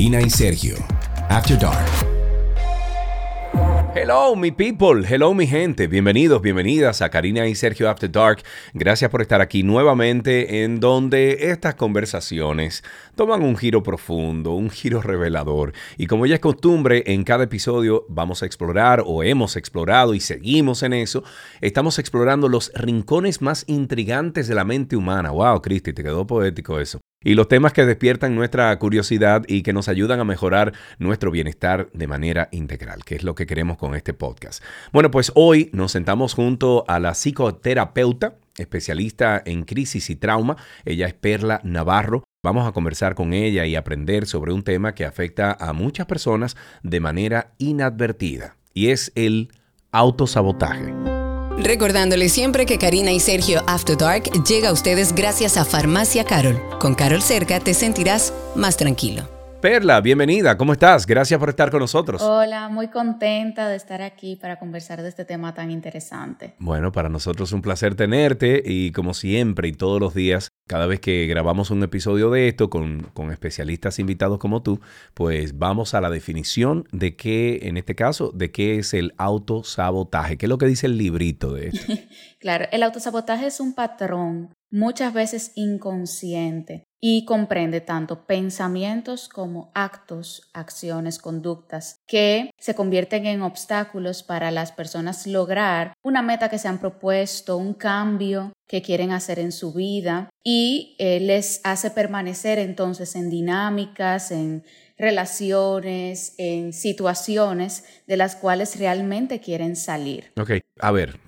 Karina y Sergio. After Dark. Hello, mi people. Hello, mi gente. Bienvenidos, bienvenidas a Karina y Sergio After Dark. Gracias por estar aquí nuevamente en donde estas conversaciones toman un giro profundo, un giro revelador. Y como ya es costumbre, en cada episodio vamos a explorar o hemos explorado y seguimos en eso. Estamos explorando los rincones más intrigantes de la mente humana. Wow, Cristi, te quedó poético eso y los temas que despiertan nuestra curiosidad y que nos ayudan a mejorar nuestro bienestar de manera integral, que es lo que queremos con este podcast. Bueno, pues hoy nos sentamos junto a la psicoterapeuta, especialista en crisis y trauma. Ella es Perla Navarro. Vamos a conversar con ella y aprender sobre un tema que afecta a muchas personas de manera inadvertida, y es el autosabotaje. Recordándole siempre que Karina y Sergio After Dark llega a ustedes gracias a Farmacia Carol. Con Carol cerca te sentirás más tranquilo. Perla, bienvenida, ¿cómo estás? Gracias por estar con nosotros. Hola, muy contenta de estar aquí para conversar de este tema tan interesante. Bueno, para nosotros es un placer tenerte y como siempre y todos los días, cada vez que grabamos un episodio de esto con, con especialistas invitados como tú, pues vamos a la definición de qué, en este caso, de qué es el autosabotaje. ¿Qué es lo que dice el librito de esto? claro, el autosabotaje es un patrón muchas veces inconsciente y comprende tanto pensamientos como actos, acciones, conductas que se convierten en obstáculos para las personas lograr una meta que se han propuesto, un cambio que quieren hacer en su vida y eh, les hace permanecer entonces en dinámicas, en relaciones, en situaciones de las cuales realmente quieren salir. Ok, a ver,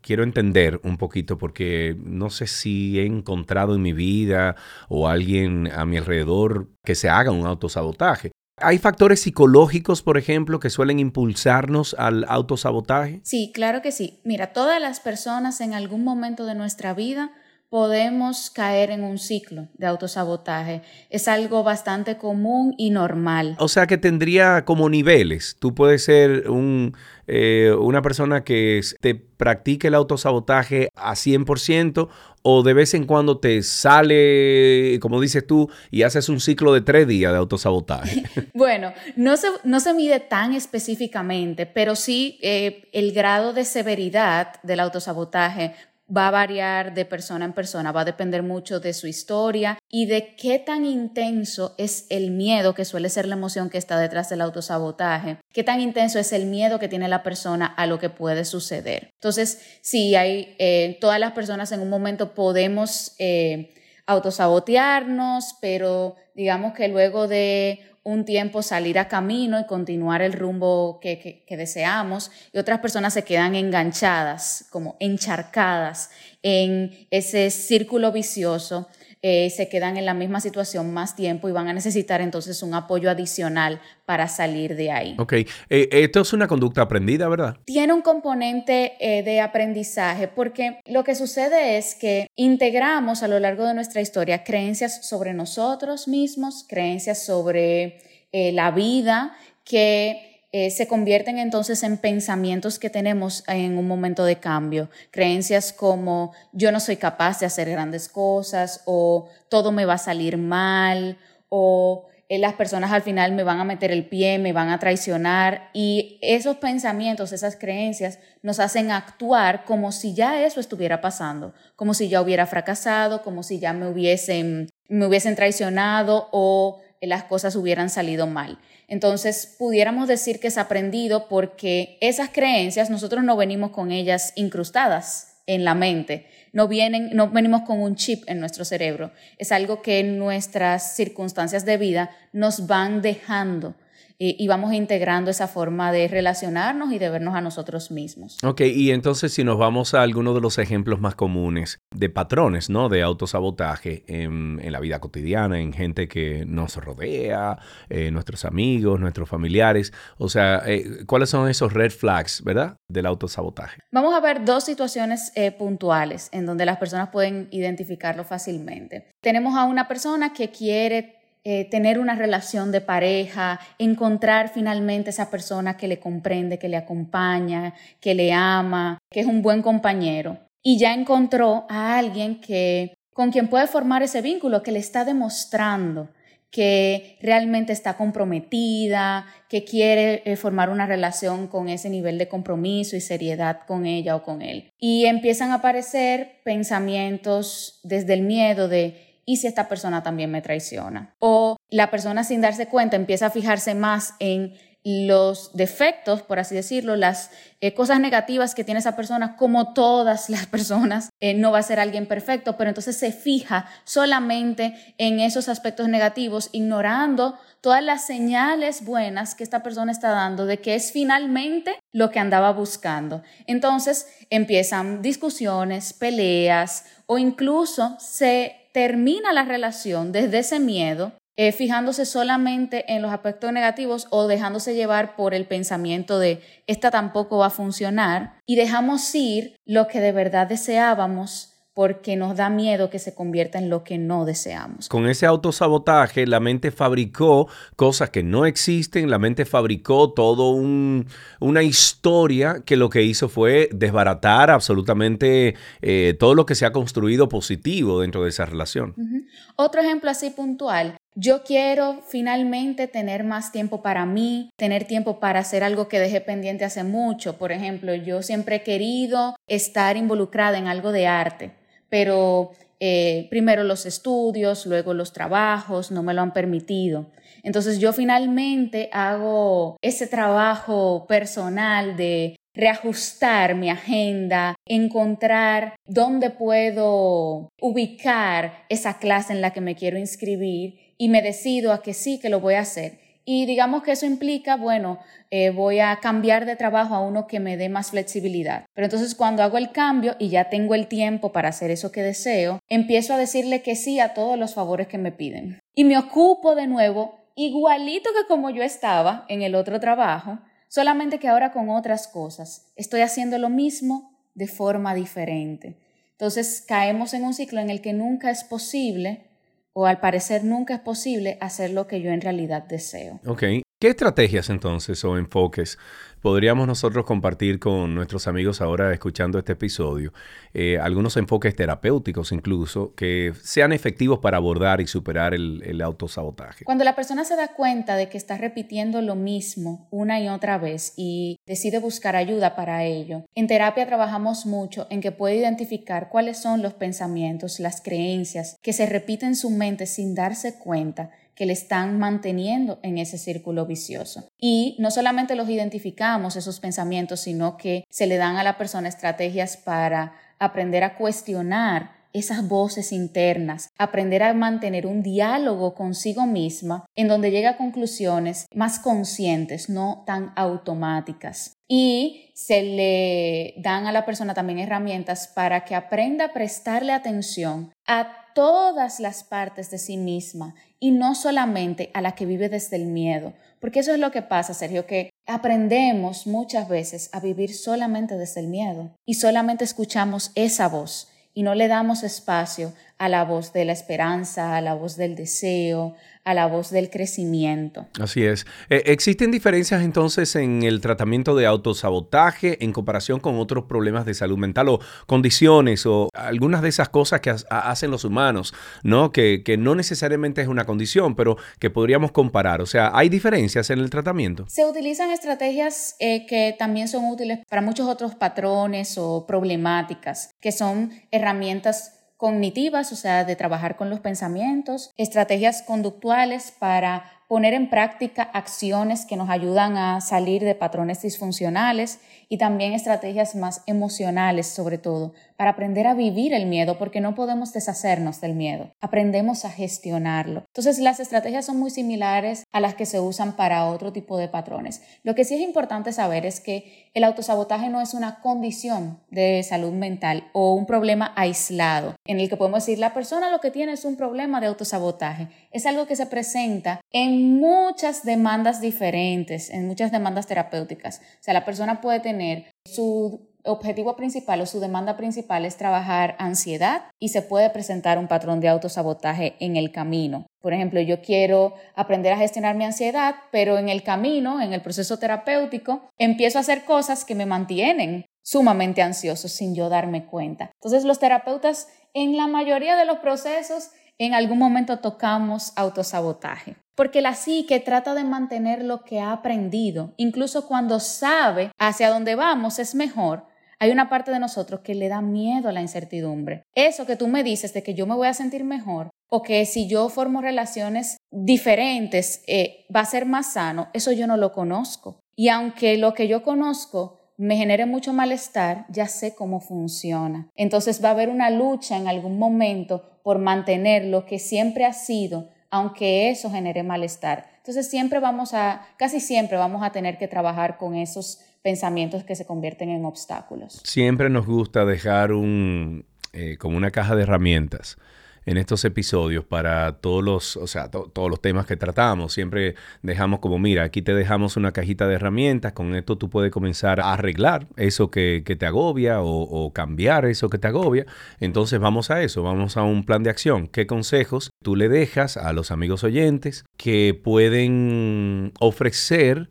quiero entender un poquito porque no sé si he encontrado en mi vida o alguien a mi alrededor que se haga un autosabotaje. ¿Hay factores psicológicos, por ejemplo, que suelen impulsarnos al autosabotaje? Sí, claro que sí. Mira, todas las personas en algún momento de nuestra vida podemos caer en un ciclo de autosabotaje. Es algo bastante común y normal. O sea que tendría como niveles. Tú puedes ser un, eh, una persona que te practique el autosabotaje a 100% o de vez en cuando te sale, como dices tú, y haces un ciclo de tres días de autosabotaje. bueno, no se, no se mide tan específicamente, pero sí eh, el grado de severidad del autosabotaje va a variar de persona en persona, va a depender mucho de su historia y de qué tan intenso es el miedo, que suele ser la emoción que está detrás del autosabotaje, qué tan intenso es el miedo que tiene la persona a lo que puede suceder. Entonces, sí, hay, eh, todas las personas en un momento podemos eh, autosabotearnos, pero digamos que luego de un tiempo salir a camino y continuar el rumbo que, deseamos y otras personas se quedan enganchadas, como encharcadas en ese círculo vicioso eh, se quedan en la misma situación más tiempo y van a necesitar entonces un apoyo adicional para salir de ahí. Ok, eh, esto es una conducta aprendida, ¿verdad? Tiene un componente eh, de aprendizaje porque lo que sucede es que integramos a lo largo de nuestra historia creencias sobre nosotros mismos, creencias sobre la vida que eh, se convierten entonces en pensamientos que tenemos en un momento de cambio. Creencias como yo no soy capaz de hacer grandes cosas o todo me va a salir mal o eh, las personas al final me van a meter el pie, me van a traicionar y esos pensamientos, esas creencias nos hacen actuar como si ya eso estuviera pasando, como si ya hubiera fracasado, como si ya me hubiesen, me hubiesen traicionado o las cosas hubieran salido mal. Entonces, pudiéramos decir que es aprendido porque esas creencias nosotros no venimos con ellas incrustadas en la mente, no vienen, no venimos con un chip en nuestro cerebro. Es algo que nuestras circunstancias de vida nos van dejando y, vamos integrando esa forma de relacionarnos y de vernos a nosotros mismos. Ok, y entonces si nos vamos a algunos de los ejemplos más comunes de patrones, ¿no? De autosabotaje en, en la vida cotidiana, en gente que nos rodea, eh, nuestros amigos, nuestros familiares. O sea, eh, ¿cuáles son esos red flags, verdad? Del autosabotaje. Vamos a ver dos situaciones eh, puntuales en donde las personas pueden identificarlo fácilmente. Tenemos a una persona que quiere eh, tener una relación de pareja, encontrar finalmente esa persona que le comprende, que le acompaña, que le ama, que es un buen compañero. Y ya encontró a alguien que con quien puede formar ese vínculo, que le está demostrando que realmente está comprometida, que quiere eh, formar una relación con ese nivel de compromiso y seriedad con ella o con él. Y empiezan a aparecer pensamientos desde el miedo de ¿y si esta persona también me traiciona? O la persona sin darse cuenta empieza a fijarse más en los defectos, por así decirlo, las eh, cosas negativas que tiene esa persona, como todas las personas, eh, no va a ser alguien perfecto, pero entonces se fija solamente en esos aspectos negativos, ignorando todas las señales buenas que esta persona está dando de que es finalmente lo que andaba buscando. Entonces empiezan discusiones, peleas o incluso se termina la relación desde ese miedo eh, fijándose solamente en los aspectos negativos o dejándose llevar por el pensamiento de esta tampoco va a funcionar y dejamos ir lo que de verdad deseábamos porque nos da miedo que se convierta en lo que no deseamos. Con ese autosabotaje, la mente fabricó cosas que no existen, la mente fabricó todo una historia que lo que hizo fue desbaratar absolutamente eh, todo lo que se ha construido positivo dentro de esa relación. Otro ejemplo así puntual, yo quiero finalmente tener más tiempo para mí, tener tiempo para hacer algo que dejé pendiente hace mucho. Por ejemplo, yo siempre he querido estar involucrada en algo de arte pero eh, primero los estudios, luego los trabajos no me lo han permitido. Entonces yo finalmente hago ese trabajo personal de reajustar mi agenda, encontrar dónde puedo ubicar esa clase en la que me quiero inscribir y me decido a que sí, que lo voy a hacer. Y digamos que eso implica, bueno, eh, voy a cambiar de trabajo a uno que me dé más flexibilidad. Pero entonces cuando hago el cambio y ya tengo el tiempo para hacer eso que deseo, empiezo a decirle que sí a todos los favores que me piden. Y me ocupo de nuevo igualito que como yo estaba en el otro trabajo, solamente que ahora con otras cosas. Estoy haciendo lo mismo de forma diferente. Entonces caemos en un ciclo en el que nunca es posible o al parecer nunca es posible hacer lo que yo en realidad deseo. Ok. ¿Qué estrategias entonces o enfoques podríamos nosotros compartir con nuestros amigos ahora escuchando este episodio? Eh, algunos enfoques terapéuticos incluso que sean efectivos para abordar y superar el, el autosabotaje. Cuando la persona se da cuenta de que está repitiendo lo mismo una y otra vez y decide buscar ayuda para ello, en terapia trabajamos mucho en que puede identificar cuáles son los pensamientos, las creencias que se repiten en su mente sin darse cuenta que le están manteniendo en ese círculo vicioso. Y no solamente los identificamos, esos pensamientos, sino que se le dan a la persona estrategias para aprender a cuestionar esas voces internas, aprender a mantener un diálogo consigo misma en donde llega a conclusiones más conscientes, no tan automáticas. Y se le dan a la persona también herramientas para que aprenda a prestarle atención a todas las partes de sí misma y no solamente a la que vive desde el miedo. Porque eso es lo que pasa, Sergio, que aprendemos muchas veces a vivir solamente desde el miedo y solamente escuchamos esa voz y no le damos espacio a la voz de la esperanza, a la voz del deseo, a la voz del crecimiento. Así es. Eh, ¿Existen diferencias entonces en el tratamiento de autosabotaje en comparación con otros problemas de salud mental o condiciones o algunas de esas cosas que hacen los humanos, ¿no? Que, no necesariamente es una condición, pero que podríamos comparar? O sea, ¿hay diferencias en el tratamiento? Se utilizan estrategias eh, que también son útiles para muchos otros patrones o problemáticas, que son herramientas cognitivas, o sea, de trabajar con los pensamientos, estrategias conductuales para poner en práctica acciones que nos ayudan a salir de patrones disfuncionales y también estrategias más emocionales sobre todo, para aprender a vivir el miedo, porque no podemos deshacernos del miedo, aprendemos a gestionarlo. Entonces las estrategias son muy similares a las que se usan para otro tipo de patrones. Lo que sí es importante saber es que el autosabotaje no es una condición de salud mental o un problema aislado, en el que podemos decir la persona lo que tiene es un problema de autosabotaje. Es algo que se presenta en muchas demandas diferentes, en muchas demandas terapéuticas. O sea, la persona puede tener su objetivo principal o su demanda principal es trabajar ansiedad y se puede presentar un patrón de autosabotaje en el camino. Por ejemplo, yo quiero aprender a gestionar mi ansiedad, pero en el camino, en el proceso terapéutico, empiezo a hacer cosas que me mantienen sumamente ansioso sin yo darme cuenta. Entonces, los terapeutas en la mayoría de los procesos en algún momento tocamos autosabotaje. Porque la psique trata de mantener lo que ha aprendido, incluso cuando sabe hacia dónde vamos es mejor. Hay una parte de nosotros que le da miedo a la incertidumbre. Eso que tú me dices de que yo me voy a sentir mejor o que si yo formo relaciones diferentes eh, va a ser más sano, eso yo no lo conozco. Y aunque lo que yo conozco me genere mucho malestar, ya sé cómo funciona. Entonces va a haber una lucha en algún momento por mantener lo que siempre ha sido, aunque eso genere malestar. Entonces siempre vamos a, casi siempre vamos a tener que trabajar con esos pensamientos que se convierten en obstáculos. Siempre nos gusta dejar un, eh, como una caja de herramientas en estos episodios para todos los, o sea, todos los temas que tratamos. Siempre dejamos como, mira, aquí te dejamos una cajita de herramientas, con esto tú puedes comenzar a arreglar eso que, te agobia o, cambiar eso que te agobia. Entonces vamos a eso, vamos a un plan de acción. ¿Qué consejos tú le dejas a los amigos oyentes que pueden ofrecer?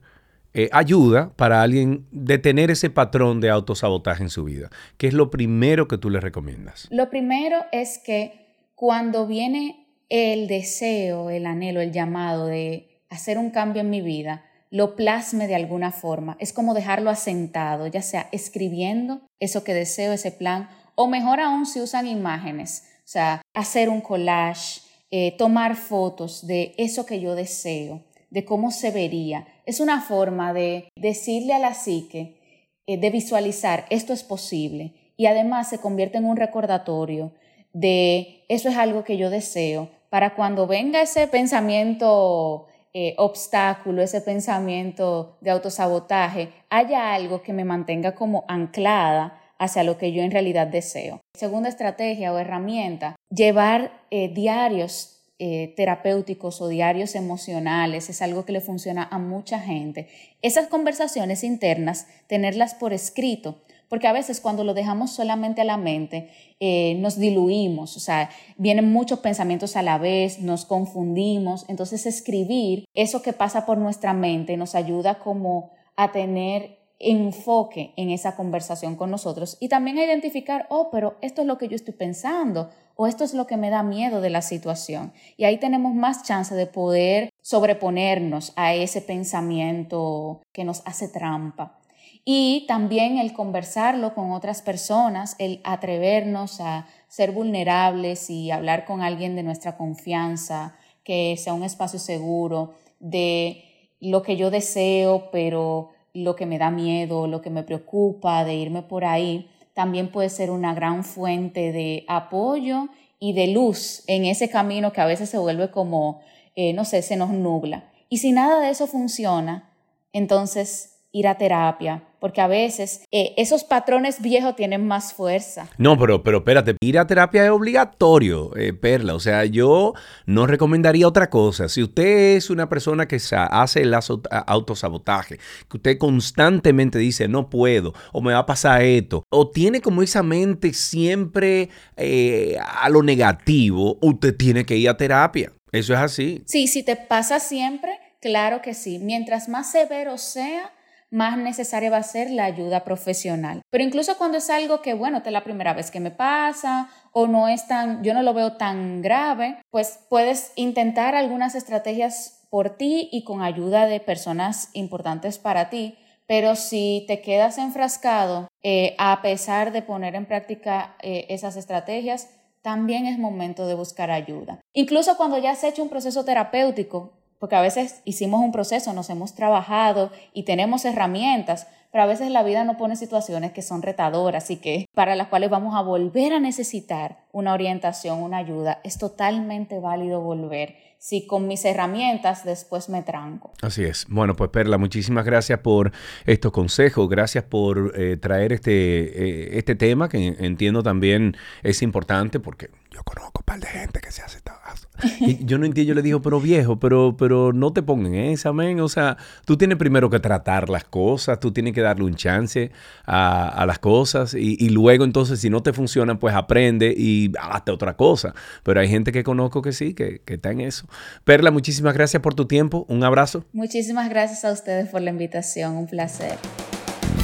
Eh, ayuda para alguien detener ese patrón de autosabotaje en su vida? ¿Qué es lo primero que tú le recomiendas? Lo primero es que cuando viene el deseo, el anhelo, el llamado de hacer un cambio en mi vida, lo plasme de alguna forma. Es como dejarlo asentado, ya sea escribiendo eso que deseo, ese plan, o mejor aún si usan imágenes, o sea, hacer un collage, eh, tomar fotos de eso que yo deseo de cómo se vería. Es una forma de decirle a la psique, eh, de visualizar, esto es posible. Y además se convierte en un recordatorio de eso es algo que yo deseo, para cuando venga ese pensamiento eh, obstáculo, ese pensamiento de autosabotaje, haya algo que me mantenga como anclada hacia lo que yo en realidad deseo. Segunda estrategia o herramienta, llevar eh, diarios eh, terapéuticos o diarios emocionales, es algo que le funciona a mucha gente. Esas conversaciones internas, tenerlas por escrito, porque a veces cuando lo dejamos solamente a la mente, eh, nos diluimos, o sea, vienen muchos pensamientos a la vez, nos confundimos, entonces escribir eso que pasa por nuestra mente nos ayuda como a tener enfoque en esa conversación con nosotros y también a identificar, oh, pero esto es lo que yo estoy pensando o esto es lo que me da miedo de la situación. Y ahí tenemos más chance de poder sobreponernos a ese pensamiento que nos hace trampa. Y también el conversarlo con otras personas, el atrevernos a ser vulnerables y hablar con alguien de nuestra confianza, que sea un espacio seguro de lo que yo deseo, pero lo que me da miedo, lo que me preocupa de irme por ahí, también puede ser una gran fuente de apoyo y de luz en ese camino que a veces se vuelve como, eh, no sé, se nos nubla. Y si nada de eso funciona, entonces ir a terapia, porque a veces eh, esos patrones viejos tienen más fuerza. No, pero, pero espérate, ir a terapia es obligatorio, eh, Perla. O sea, yo no recomendaría otra cosa. Si usted es una persona que hace el autosabotaje, que usted constantemente dice, no puedo, o me va a pasar esto, o tiene como esa mente siempre eh, a lo negativo, usted tiene que ir a terapia. Eso es así. Sí, si te pasa siempre, claro que sí. Mientras más severo sea, más necesaria va a ser la ayuda profesional. Pero incluso cuando es algo que, bueno, es la primera vez que me pasa o no es tan, yo no lo veo tan grave, pues puedes intentar algunas estrategias por ti y con ayuda de personas importantes para ti. Pero si te quedas enfrascado, eh, a pesar de poner en práctica eh, esas estrategias, también es momento de buscar ayuda. Incluso cuando ya has hecho un proceso terapéutico, porque a veces hicimos un proceso, nos hemos trabajado y tenemos herramientas, pero a veces la vida nos pone situaciones que son retadoras y que para las cuales vamos a volver a necesitar una orientación, una ayuda. Es totalmente válido volver si con mis herramientas después me tranco. Así es. Bueno, pues Perla, muchísimas gracias por estos consejos, gracias por eh, traer este, eh, este tema que entiendo también es importante porque yo conozco un par de gente que se hace y yo no entiendo, yo le digo, pero viejo, pero, pero no te pongan esa, men. O sea, tú tienes primero que tratar las cosas, tú tienes que darle un chance a, las cosas y, luego entonces si no te funcionan, pues aprende y hazte otra cosa. Pero hay gente que conozco que sí, que, que está en eso. Perla, muchísimas gracias por tu tiempo. Un abrazo. Muchísimas gracias a ustedes por la invitación. Un placer.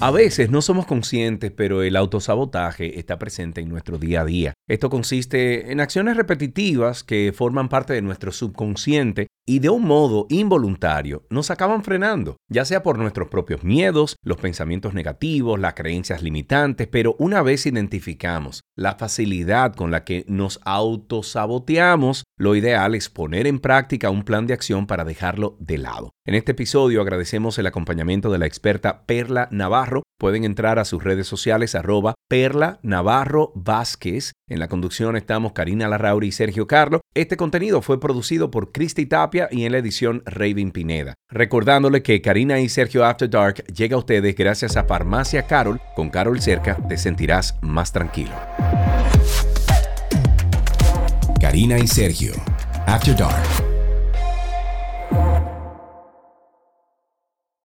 A veces no somos conscientes, pero el autosabotaje está presente en nuestro día a día. Esto consiste en acciones repetitivas que forman parte de nuestro subconsciente y de un modo involuntario nos acaban frenando, ya sea por nuestros propios miedos, los pensamientos negativos, las creencias limitantes, pero una vez identificamos la facilidad con la que nos autosaboteamos, lo ideal es poner en práctica un plan de acción para dejarlo de lado. En este episodio agradecemos el acompañamiento de la experta Perla Navarro. Pueden entrar a sus redes sociales arroba Perla Navarro Vázquez. En la conducción estamos Karina Larrauri y Sergio Carlo. Este contenido fue producido por Cristi Tapia y en la edición Raven Pineda. Recordándole que Karina y Sergio After Dark llega a ustedes gracias a Farmacia Carol. Con Carol cerca te sentirás más tranquilo. Karina y Sergio, After Dark.